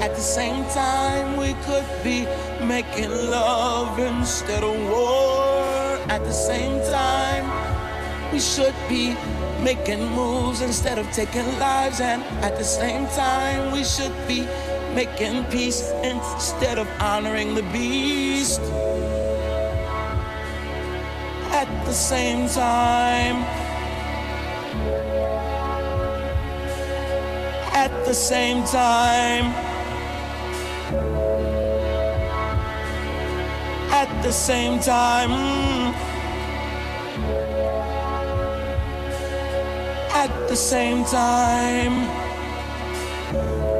At the same time, we could be making love instead of war. At the same time, we should be making moves instead of taking lives. And at the same time, we should be making peace instead of honoring the beast. At the same time, at the same time, at the same time, at the same time,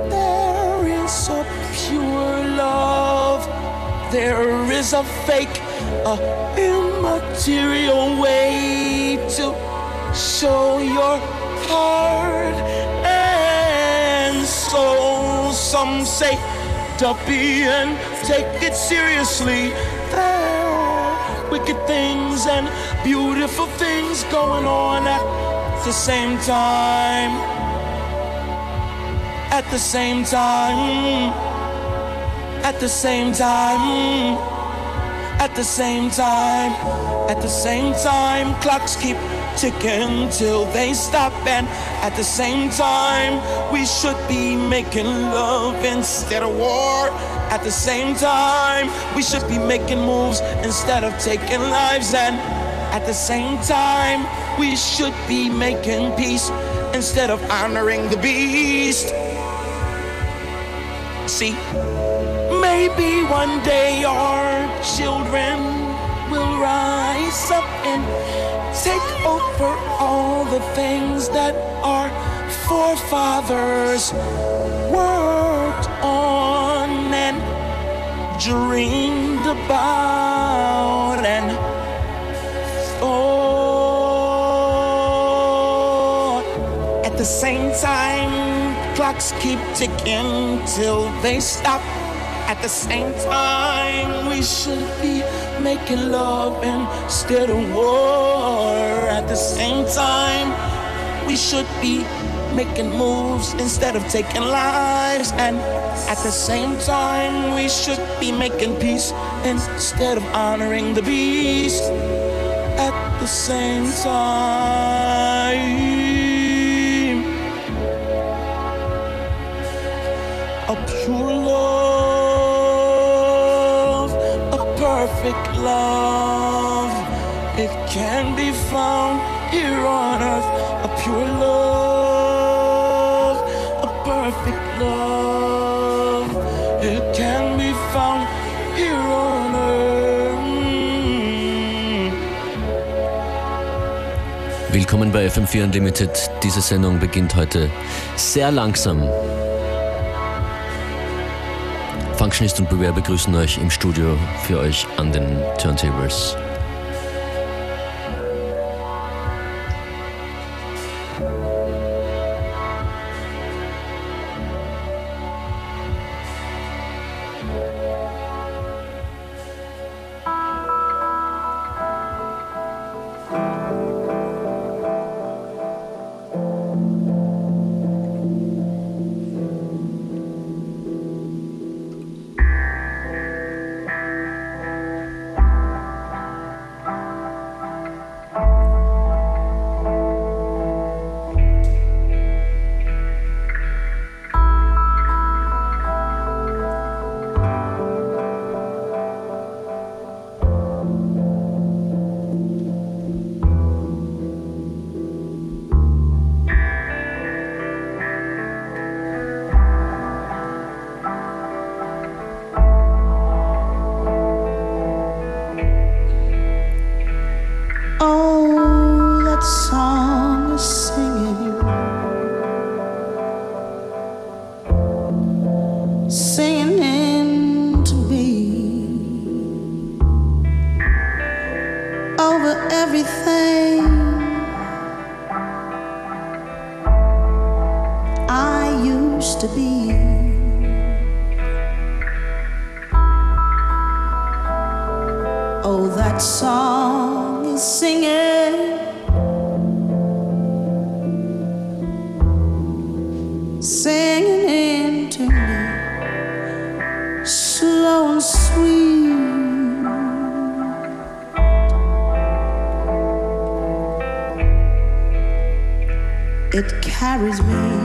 there is a pure love, there is a fake, a immaterial way to show your heart. And soul. some say to be and take it seriously. Wicked things and beautiful things going on at the same time. At the same time. At the same time. At the same time. At the same time. Clocks keep ticking till they stop. And at the same time, we should be making love instead of war. At the same time, we should be making moves instead of taking lives. And at the same time, we should be making peace instead of honoring the beast. See, maybe one day our children will rise up and take over all the things that our forefathers worked on and dreamed about and thought. At the same time, clocks keep ticking till they stop. At the same time, we should be making love instead of war. At the same time, we should be making moves instead of taking lives. And at the same time, we should be making peace instead of honoring the beast. At the same time, a pure perfect love. It can be found here on earth, a pure love, a perfect love. It can be found here on earth. Mm. Willkommen bei FM4 Unlimited. Diese Sendung beginnt heute sehr langsam. Functionist und Beware begrüßen euch im Studio für euch an den Turntables. singing, singing into me, slow and sweet. It carries me.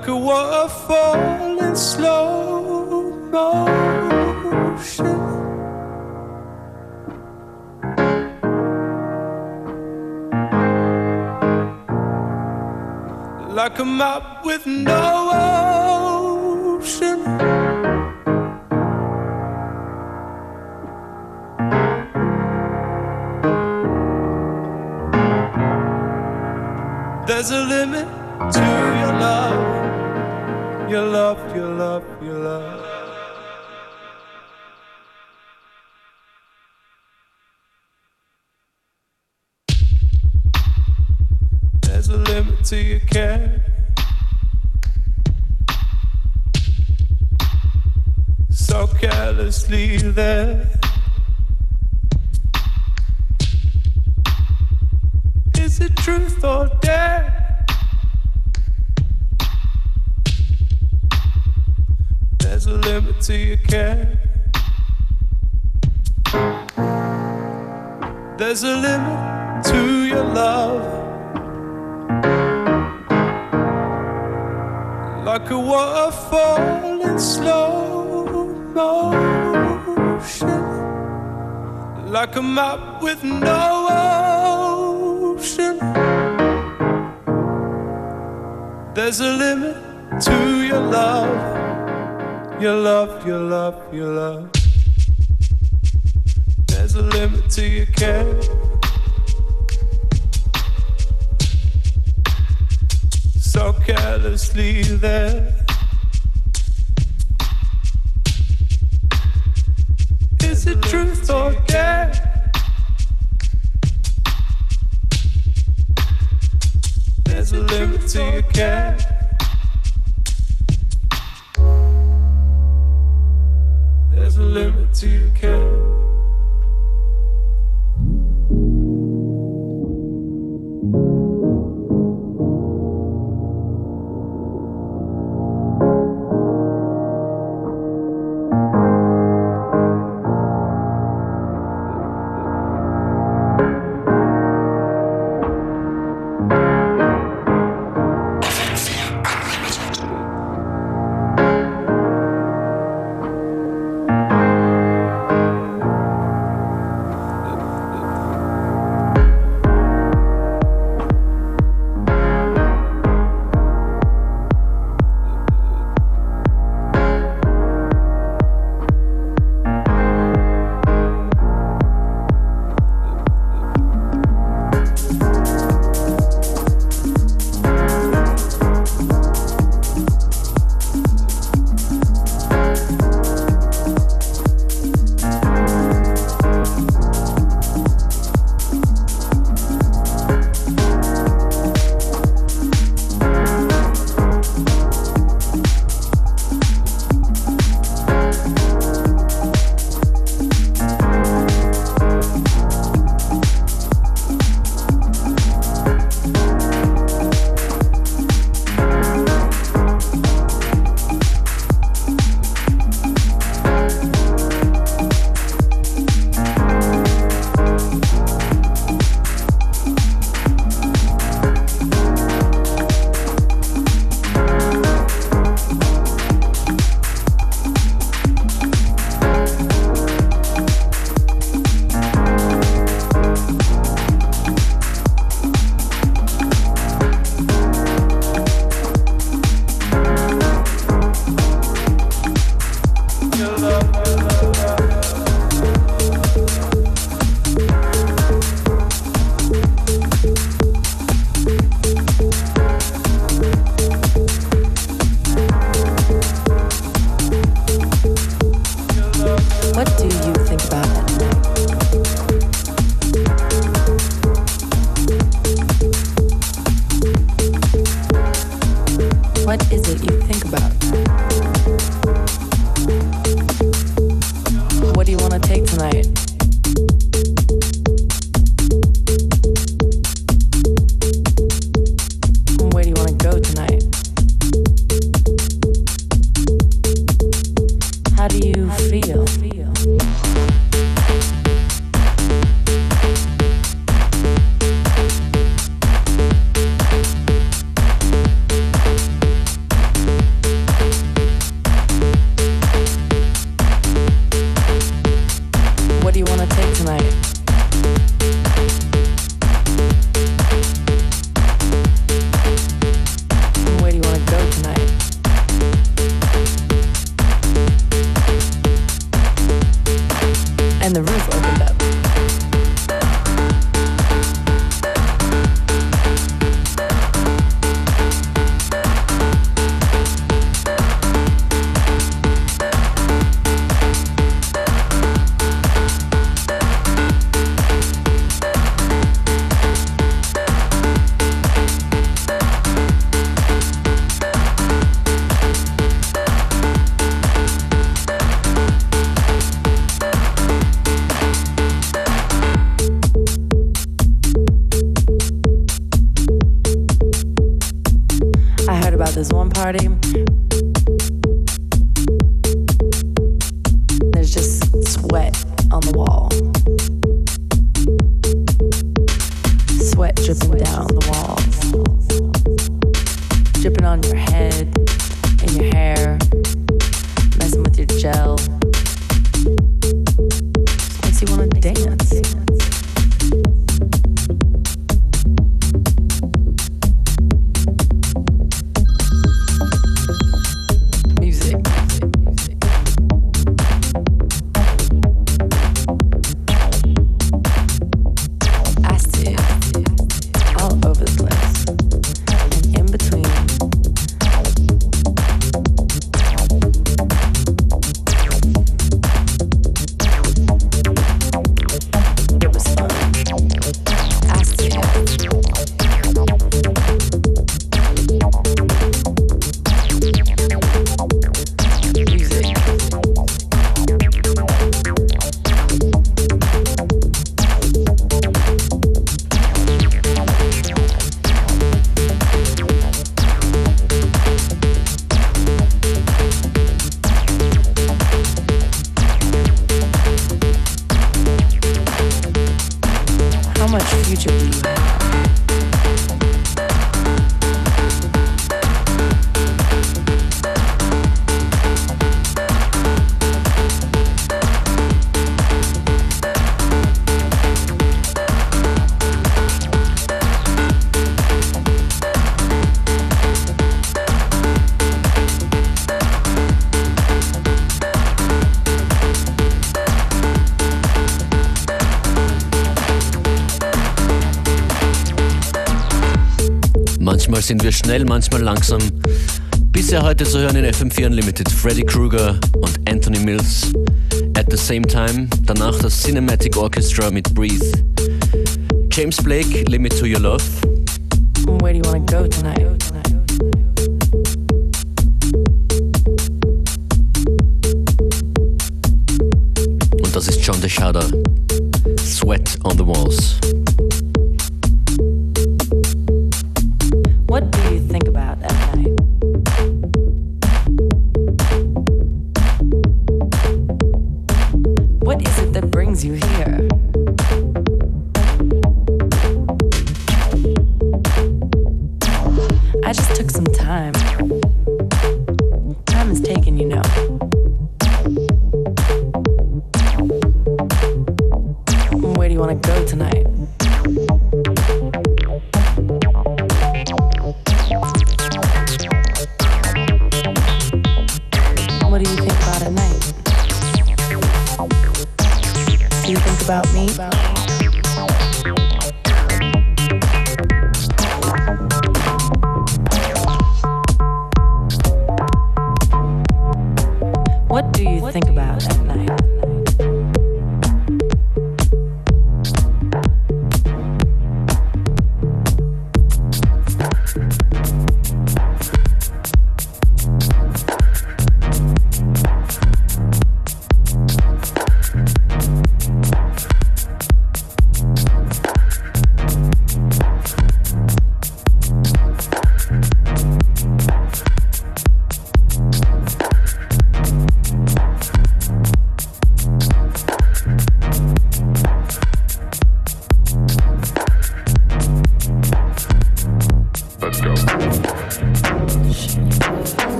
Like a water falling slow. motion. Like a map with no ocean. There's a limit to your love, your love, your love. There's a limit to your care. So carelessly there. A to your care. There's a limit to your love. Like a waterfall in slow motion. Like a map with no ocean. There's a limit to your love. Your love, your love, your love. There's a limit to your care. So carelessly there. Is it truth or dare? There's a limit to your care. Limit to your care. Sind wir schnell, manchmal langsam. Bisher heute zu hören in FM4 Unlimited Freddy Krueger und Anthony Mills. At the same time, danach das Cinematic Orchestra mit Breathe. James Blake, Limit to Your Love. Where do you want to go tonight? Und das ist John Tejada. Sweat on the Walls. What do you think about at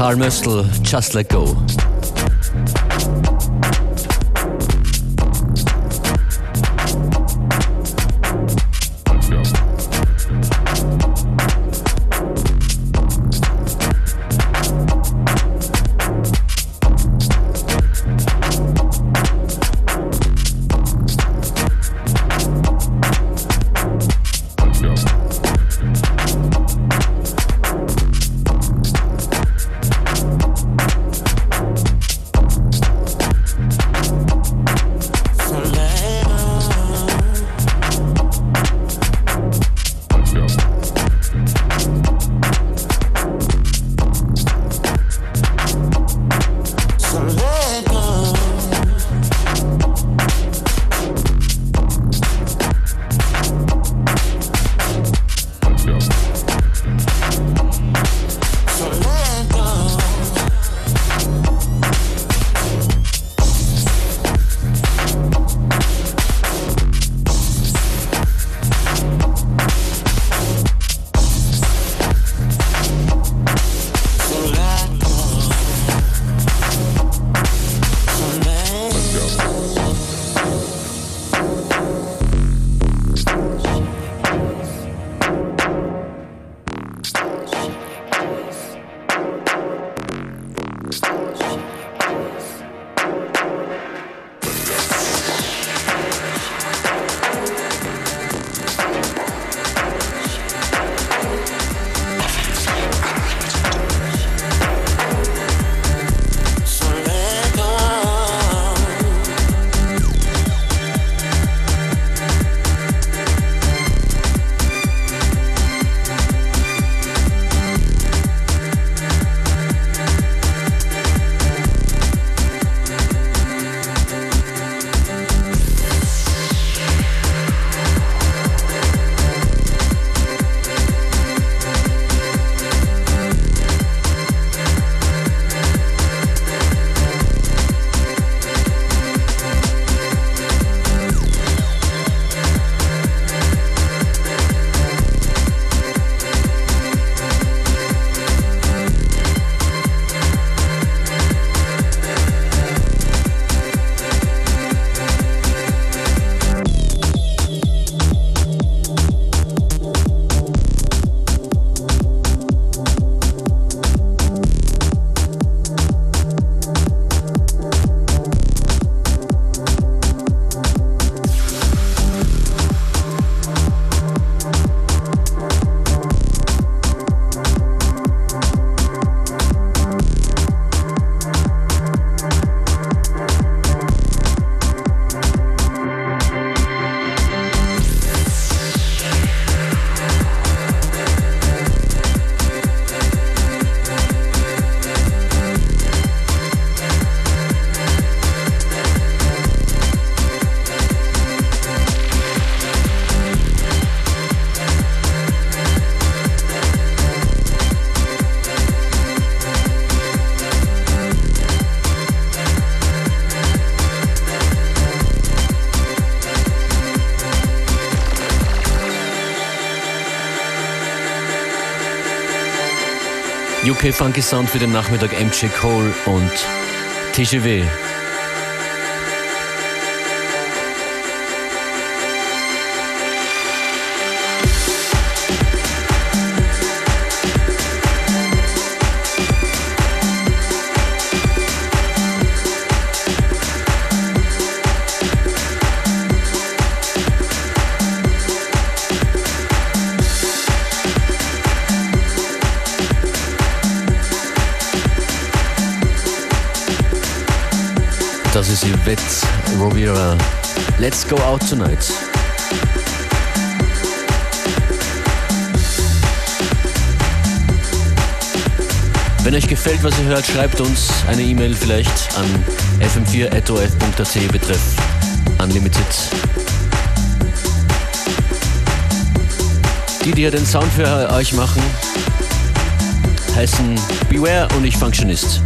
Karl Möstl, Just Let Go. UK Funky Sound für den Nachmittag MJ Cole und TGW. Rovira. Let's go out tonight. Wenn euch gefällt, was ihr hört, schreibt uns eine E-Mail vielleicht an fm4.of.at betreff Unlimited. Die, die ja den Sound für euch machen, heißen Beware und ich Functionist.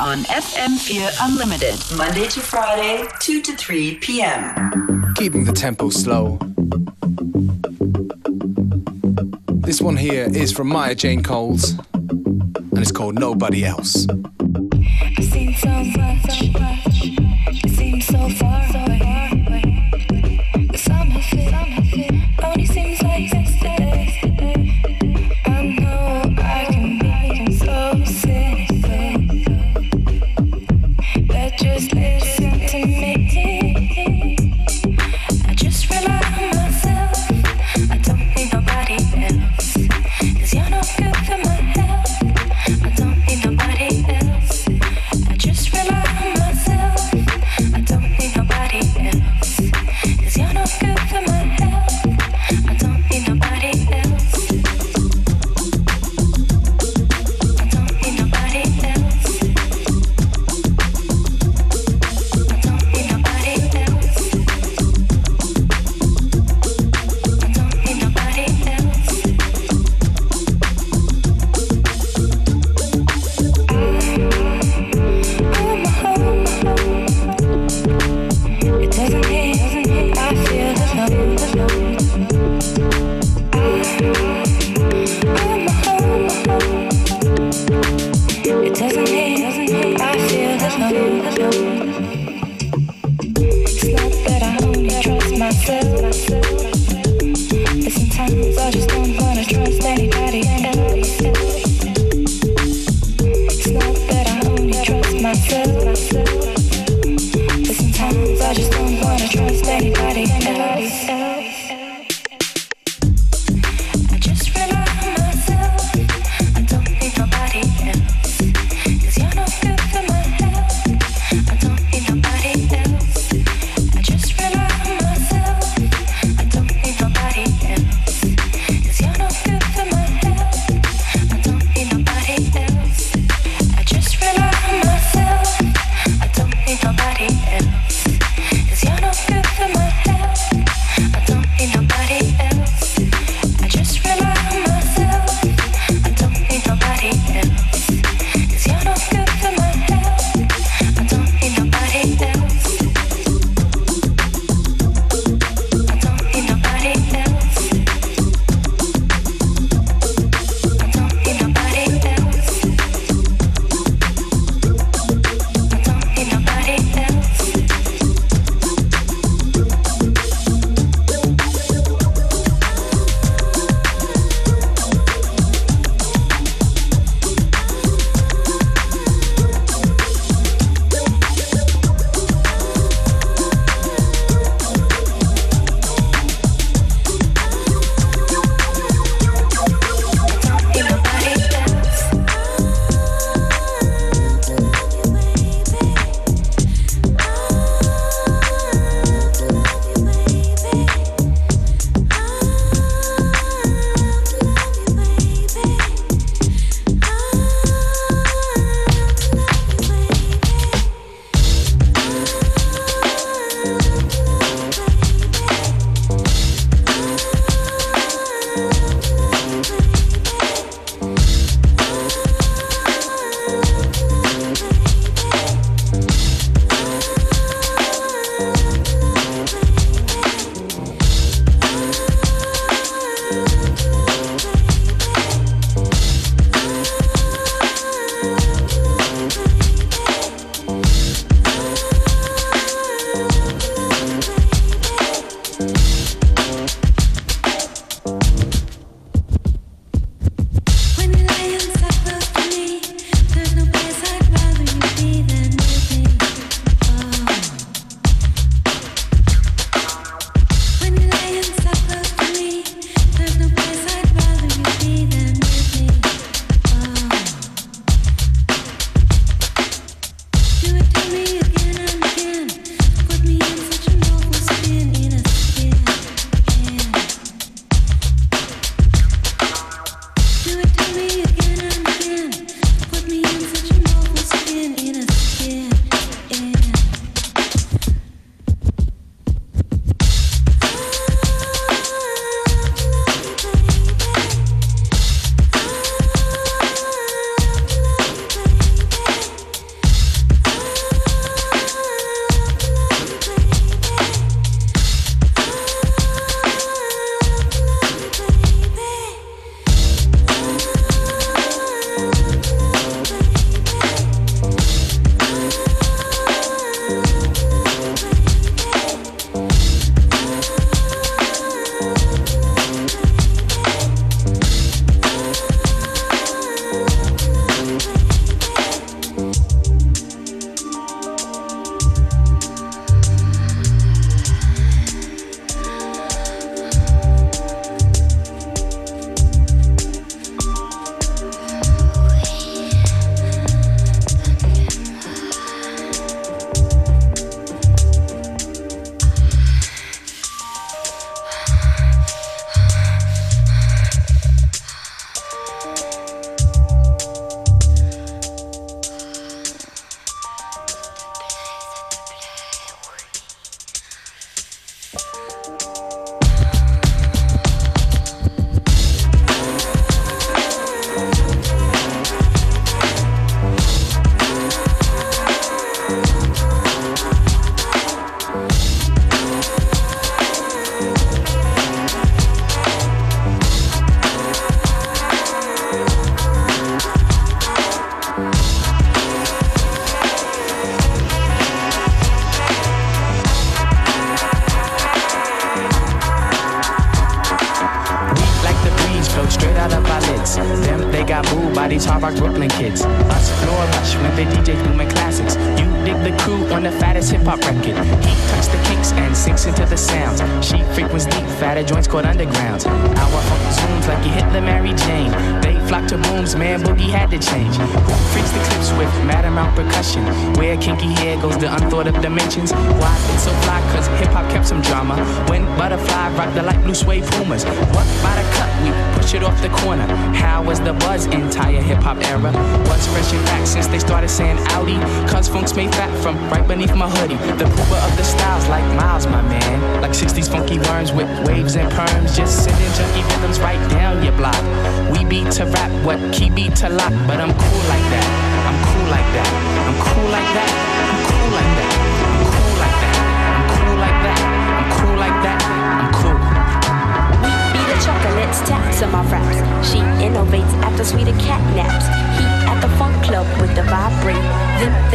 on FM4 Unlimited, Monday to Friday, 2 to 3 p.m. Keeping the tempo slow. This one here is from Maya Jane Coles, and it's called Nobody Else.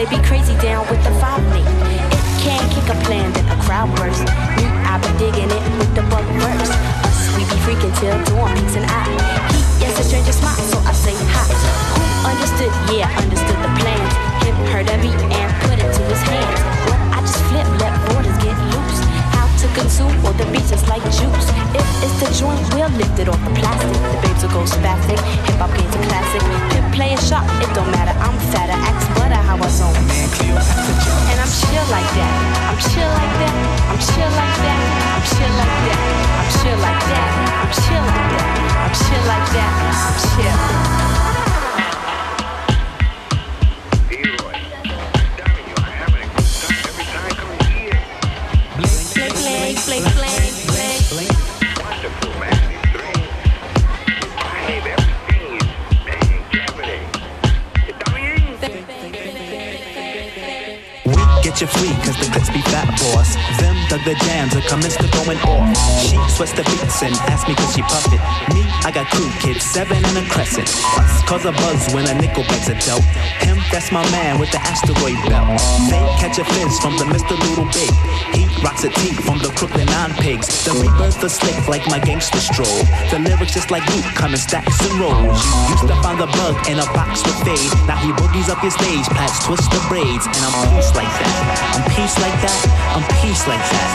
They be crazy down with the link. It can kick a plan, then a crowd burst. Me, I be digging it with the bug verse. Us, we be freaking till dawn peaks and I. He is a stranger smile, so I say hi. Who understood? Yeah, understood the plans. Him heard of it and put it to his hands. What I just flip, let borders get loose. How to consume or the beat just like juice. If it's the joint, we'll lift it off the plastic. The babes will go spastic. Hip hop gains a classic. Pimp playing sharp, it don't matter. I'm fatter, chill like that. I'm chill like that. I'm chill like that. I'm chill like that. I'm chill like that. I'm chill like that. I'm chill like that. I'm chill. The jams and commenced to going off. She sweats the beats and asked me could she puff it. Me, I got crew kids, seven and a crescent. Us cause a buzz when a nickel begs a dope. Him, that's my man with the asteroid belt. They catch a fizz from the Mr. Little Big. He rocks a tee from the Crooklyn Nine Pigs. The rebirth the slick like my gangster stroll. The lyrics just like Luke, come in stacks and rolls. Used to find the bug in a box with fade. Now he boogies up your stage, plats twist the braids, and I'm peace like that. I'm peace like that. I'm peace like that.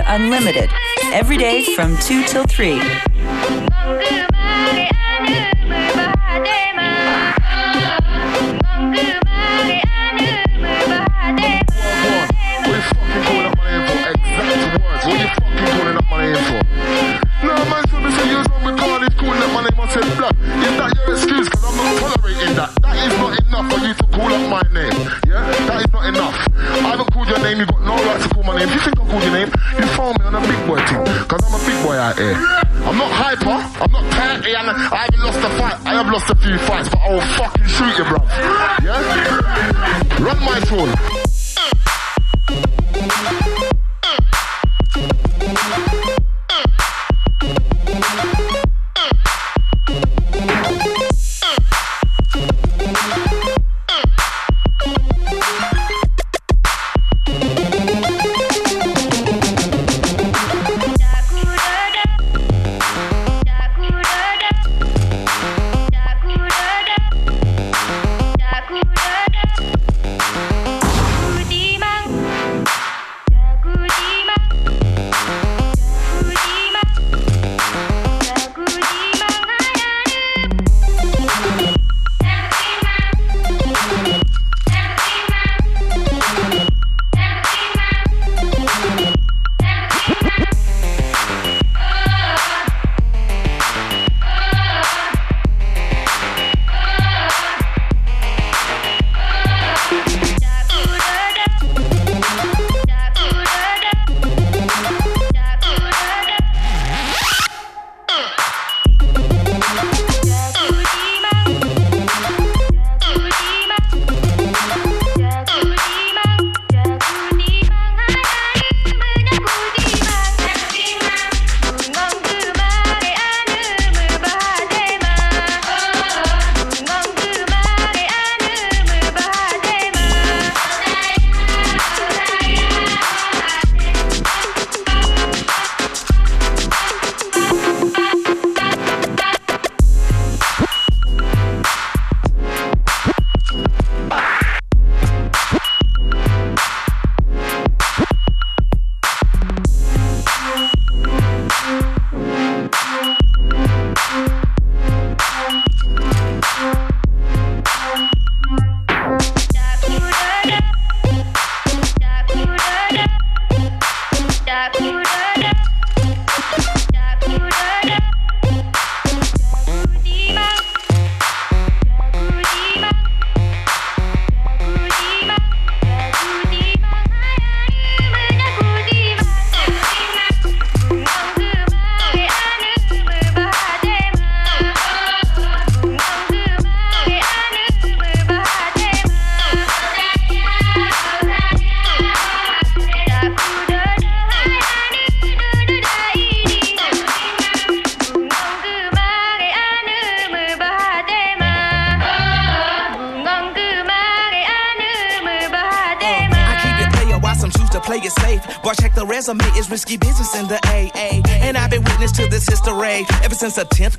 out. FM4 Unlimited. Every day from 2 till 3. No, man, so me say you some with God is cool, that my name I said. Is that your I'm not tolerating that. That is not enough for you to call up my name. Yeah? That is not enough. I haven't called your name, you got no to call my name. If you think I called your name, you phone me on a big boy thing. Cause I'm a big boy out here. I'm not hyper, I'm not petty, and I haven't lost a fight. I have lost a few fights, but I will fucking shoot you, bruv. Yeah? Run my phone.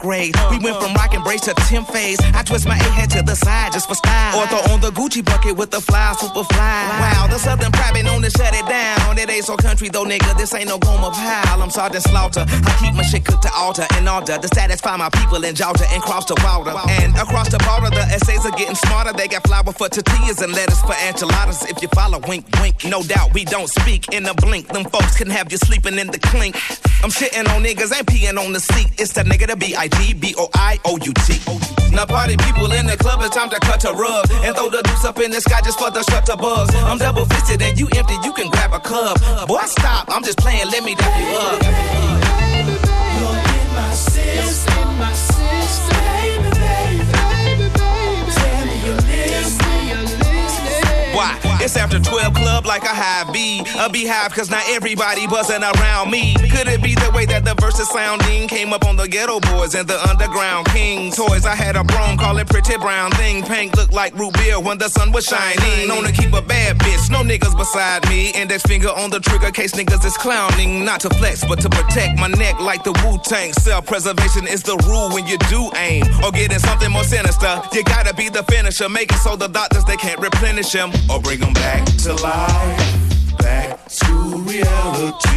Grade. We went from rock and brace to 10th phase. I twist my A head to the side just for style. Or throw on the Gucci bucket with the fly, super fly. Wow, the Southern pride been known to shut it down. On it ain't so country though, nigga. This ain't no Gomer Pyle. I'm Sergeant Slaughter. I keep my shit cooked to altar and order to satisfy my people in Georgia and cross the border. And across the border, the essays are getting smarter. They got flour for tortillas and lettuce for enchiladas. If you follow, wink, wink. No doubt we don't speak in a blink. Them folks can have you sleeping in the clink. I'm shitting on niggas, ain't peeing on the seat. It's the nigga, the B-I-G-B-O-I-O-U-T. Now party people in the club, it's time to cut a rug and throw the deuce up in the sky just for the shutter buzz. I'm double fisted and you empty, you can grab a cup. Boy, stop, I'm just playing, let me dap you up. Like a high B. A beehive, cause not everybody buzzing around me. Could it be the way that the verses sounding came up on the Geto Boys and the underground king toys? I had a broom, call it pretty brown thing. Pink looked like root beer when the sun was shining. Known to keep a bad bitch, no niggas beside me. Index finger on the trigger case niggas is clowning. Not to flex, but to protect my neck like the Wu Tang. Self preservation is the rule when you do aim. Or getting something more sinister. You gotta be the finisher. Make it so the doctors they can't replenish him. Or bring them back to life. Back to reality.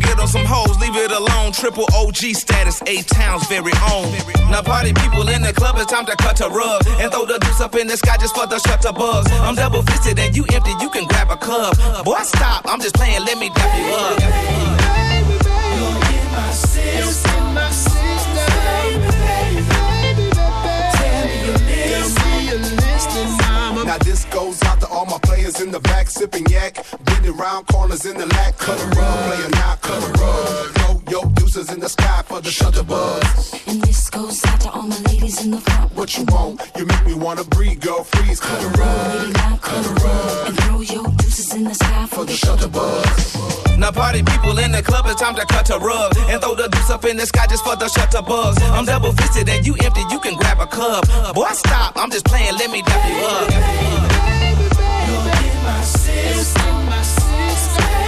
Get on some hoes, leave it alone. Triple OG status, eight towns very own. Now party people in the club, it's time to cut a rug and throw the deuce up in the sky just for the shutter buzz. I'm double fisted and you empty, you can grab a cup. Boy, stop, I'm just playing, let me dap you up. You're in my system, Now this goes out to all my players in the back sipping yak, beating round corners in the lack. Cut a rug, player not cut a rug. Throw your deuces in the sky for the shutter buzz. And this goes out to all my ladies in the front. What you want? You make me wanna breathe, girl. Freeze, cut a rug, Lady, now cut a rug. And throw your deuces in the sky for the shutter buzz. Now party people in the club, it's time to cut a rug and throw the deuce up in the sky just for the shutter bugs. I'm double fisted and you empty, you can grab a cup. Boy, stop, I'm just playing, let me dap you up. System, baby, baby,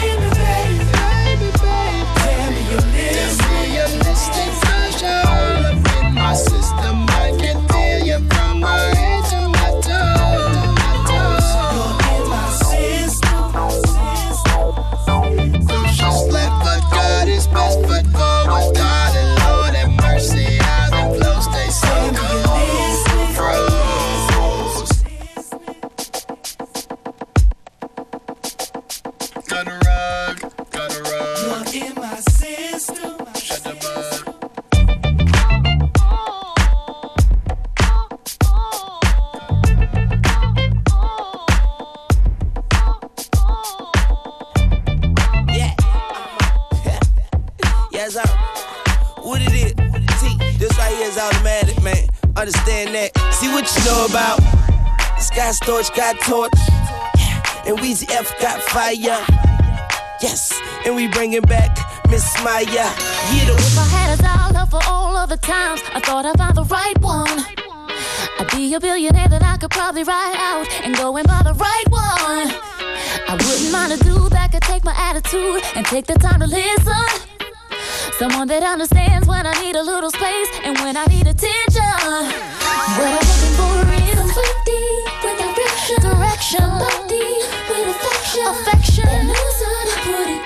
and bringing back Miss Maya. Yeah, the If I had a dollar for all of the times I thought I found the right one, I'd be a billionaire that I could probably ride out and go and buy the right one. I wouldn't mind a dude that could take my attitude and take the time to listen. Someone that understands when I need a little space and when I need attention. What I'm looking for is somebody with direction, direction, somebody with affection, affection. That knows how to put it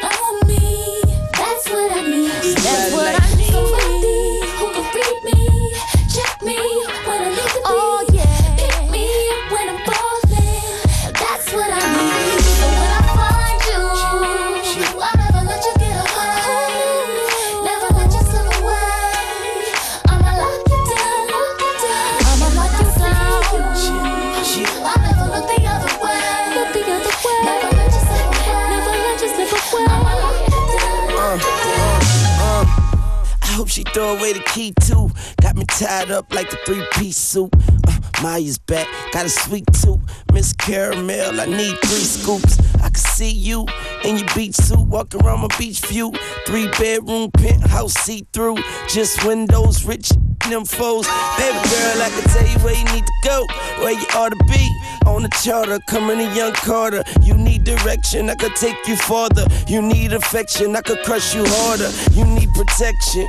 throw away the key too. Got me tied up like the three piece suit. Uh, Maya's back, got a sweet tooth. Miss Caramel, I need three scoops. I can see you in your beach suit, walking around my beach view. Three bedroom penthouse, see through. Just windows, rich them foes. Baby girl, I can tell you where you need to go, where you ought to be. On the charter, coming to young Carter. You need direction, I could take you farther. You need affection, I could crush you harder. You need protection,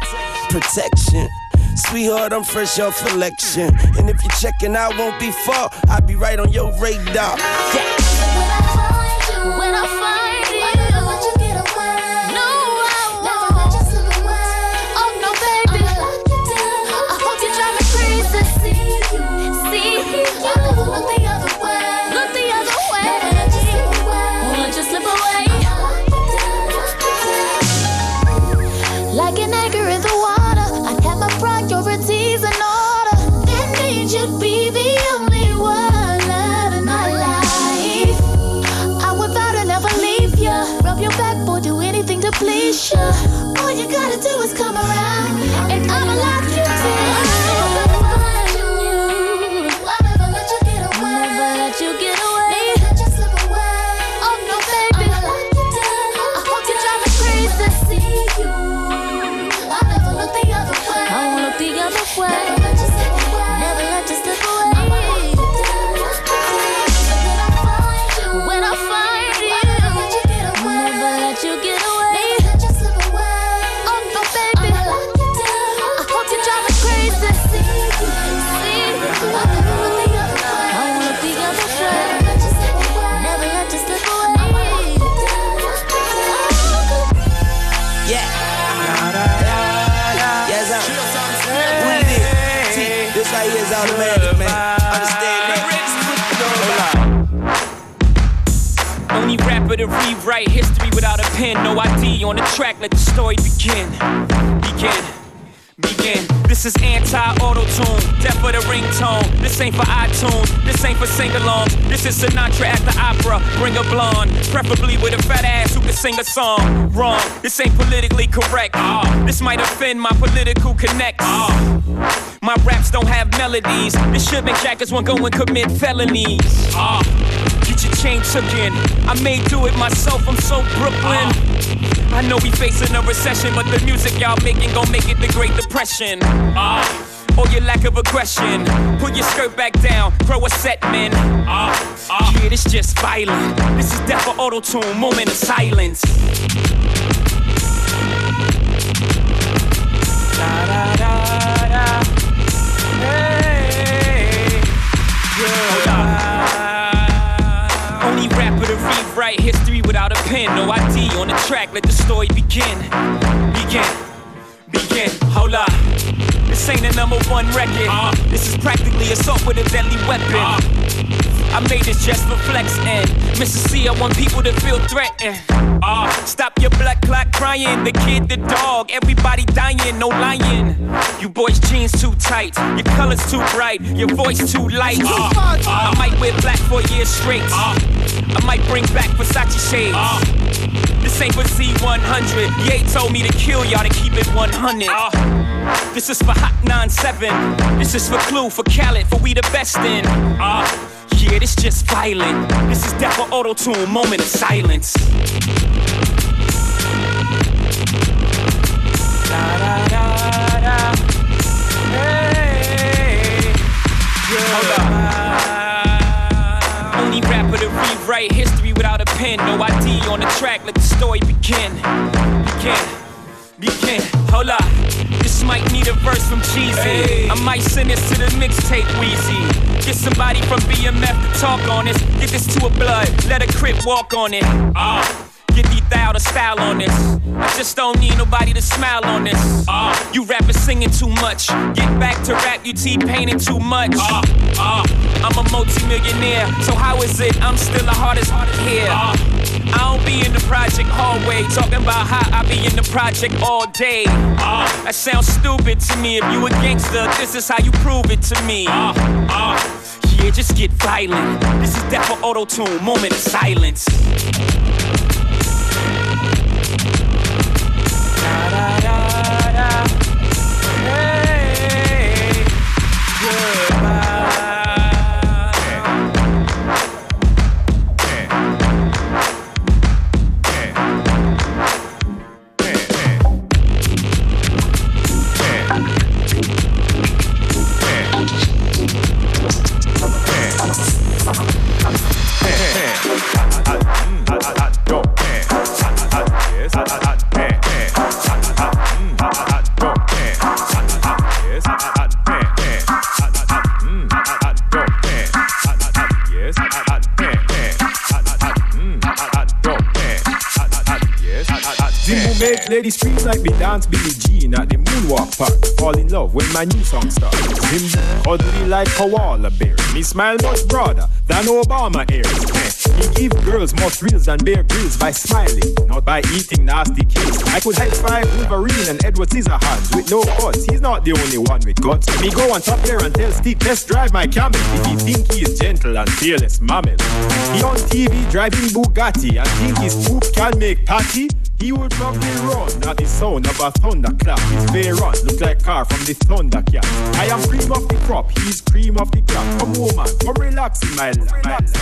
protection. Sweetheart, I'm fresh off election. And if you're checking, I won't be far. I'll be right on your radar. Yeah. On the track, let the story begin. Begin. Begin. This is anti-auto-tune, death for the ringtone. This ain't for iTunes, this ain't for sing-alongs. This is Sinatra at the opera. Bring a blonde, preferably with a fat ass who can sing a song. Wrong, this ain't politically correct. This might offend my political connects. My raps don't have melodies. This should make jackers want go and commit felonies. Ah, your chain took. I may do it myself. I'm so Brooklyn. I know we facing a recession, but the music y'all making gon' make it the Great Depression. Ah. Or your lack of aggression. Put your skirt back down, throw a set, man. Ah, ah. Yeah, this just violent. This is death for auto tune, moment of silence. Da da da track, let the story begin. Begin. Begin. Hold up. This ain't a number one record. Uh. This is practically assault with a deadly weapon. Uh. I made this just for flex and Mister Cee, I want people to feel threatened. Ah, stop your blood clot crying. The kid, the dog, everybody dying, no lying. You boys' jeans too tight, your colors too bright, your voice too light. Ah, ah, I might wear black for years straight. Ah, I might bring back Versace shades. This ain't for Z100. Ye told me to kill y'all to keep it 100. Ah, this is for Hot 97. This is for Clue, for Khaled, for we the best in. Ah, yeah, this just violent. This is for auto tune, moment of silence. Da da da da. Hey, yeah. Only rapper to rewrite history without a pen. No ID on the track, let the story begin. Begin. Begin. Hold up. This might need a verse from Jeezy. I might send this to the mixtape Weezy. Get somebody from BMF to talk on this. Get this to a blood. Let a crip walk on it. Ah. Get the thou to style on this. I just don't need nobody to smile on this. Ah. You rappers singing too much. Get back to rap, you T-painting too much. Ah. Ah. I'm a multi-millionaire, so how is it I'm still the hardest here? Ah. I don't be in the project hallway talking about how I be in the project all day. Ah. That sounds stupid to me. If you a gangster, this is how you prove it to me. Ah. Ah. Yeah, just get violent. This is death for auto tune, moment of silence. Da, da, da, Ladies scream like me dance Billie Jean at the moonwalk park. Fall in love when my new song starts. Him ugly like koala bear. Me smile much broader than Obama ears. Eh, He give girls more thrills than Bear Grylls by smiling, not by eating nasty kills. I could high five Wolverine and Edward Scissorhands with no cuts. He's not the only one with guts. Me go on top there and tell Steve, test drive my camel. If he think he is gentle and fearless mammal. He on TV driving Bugatti and think his poop can make patty. He would probably run at the sound of a thunderclap. His fair run look like car from the Thundercat. I am cream of the crop, he's cream of the crop. Come on, man, come relax in my life.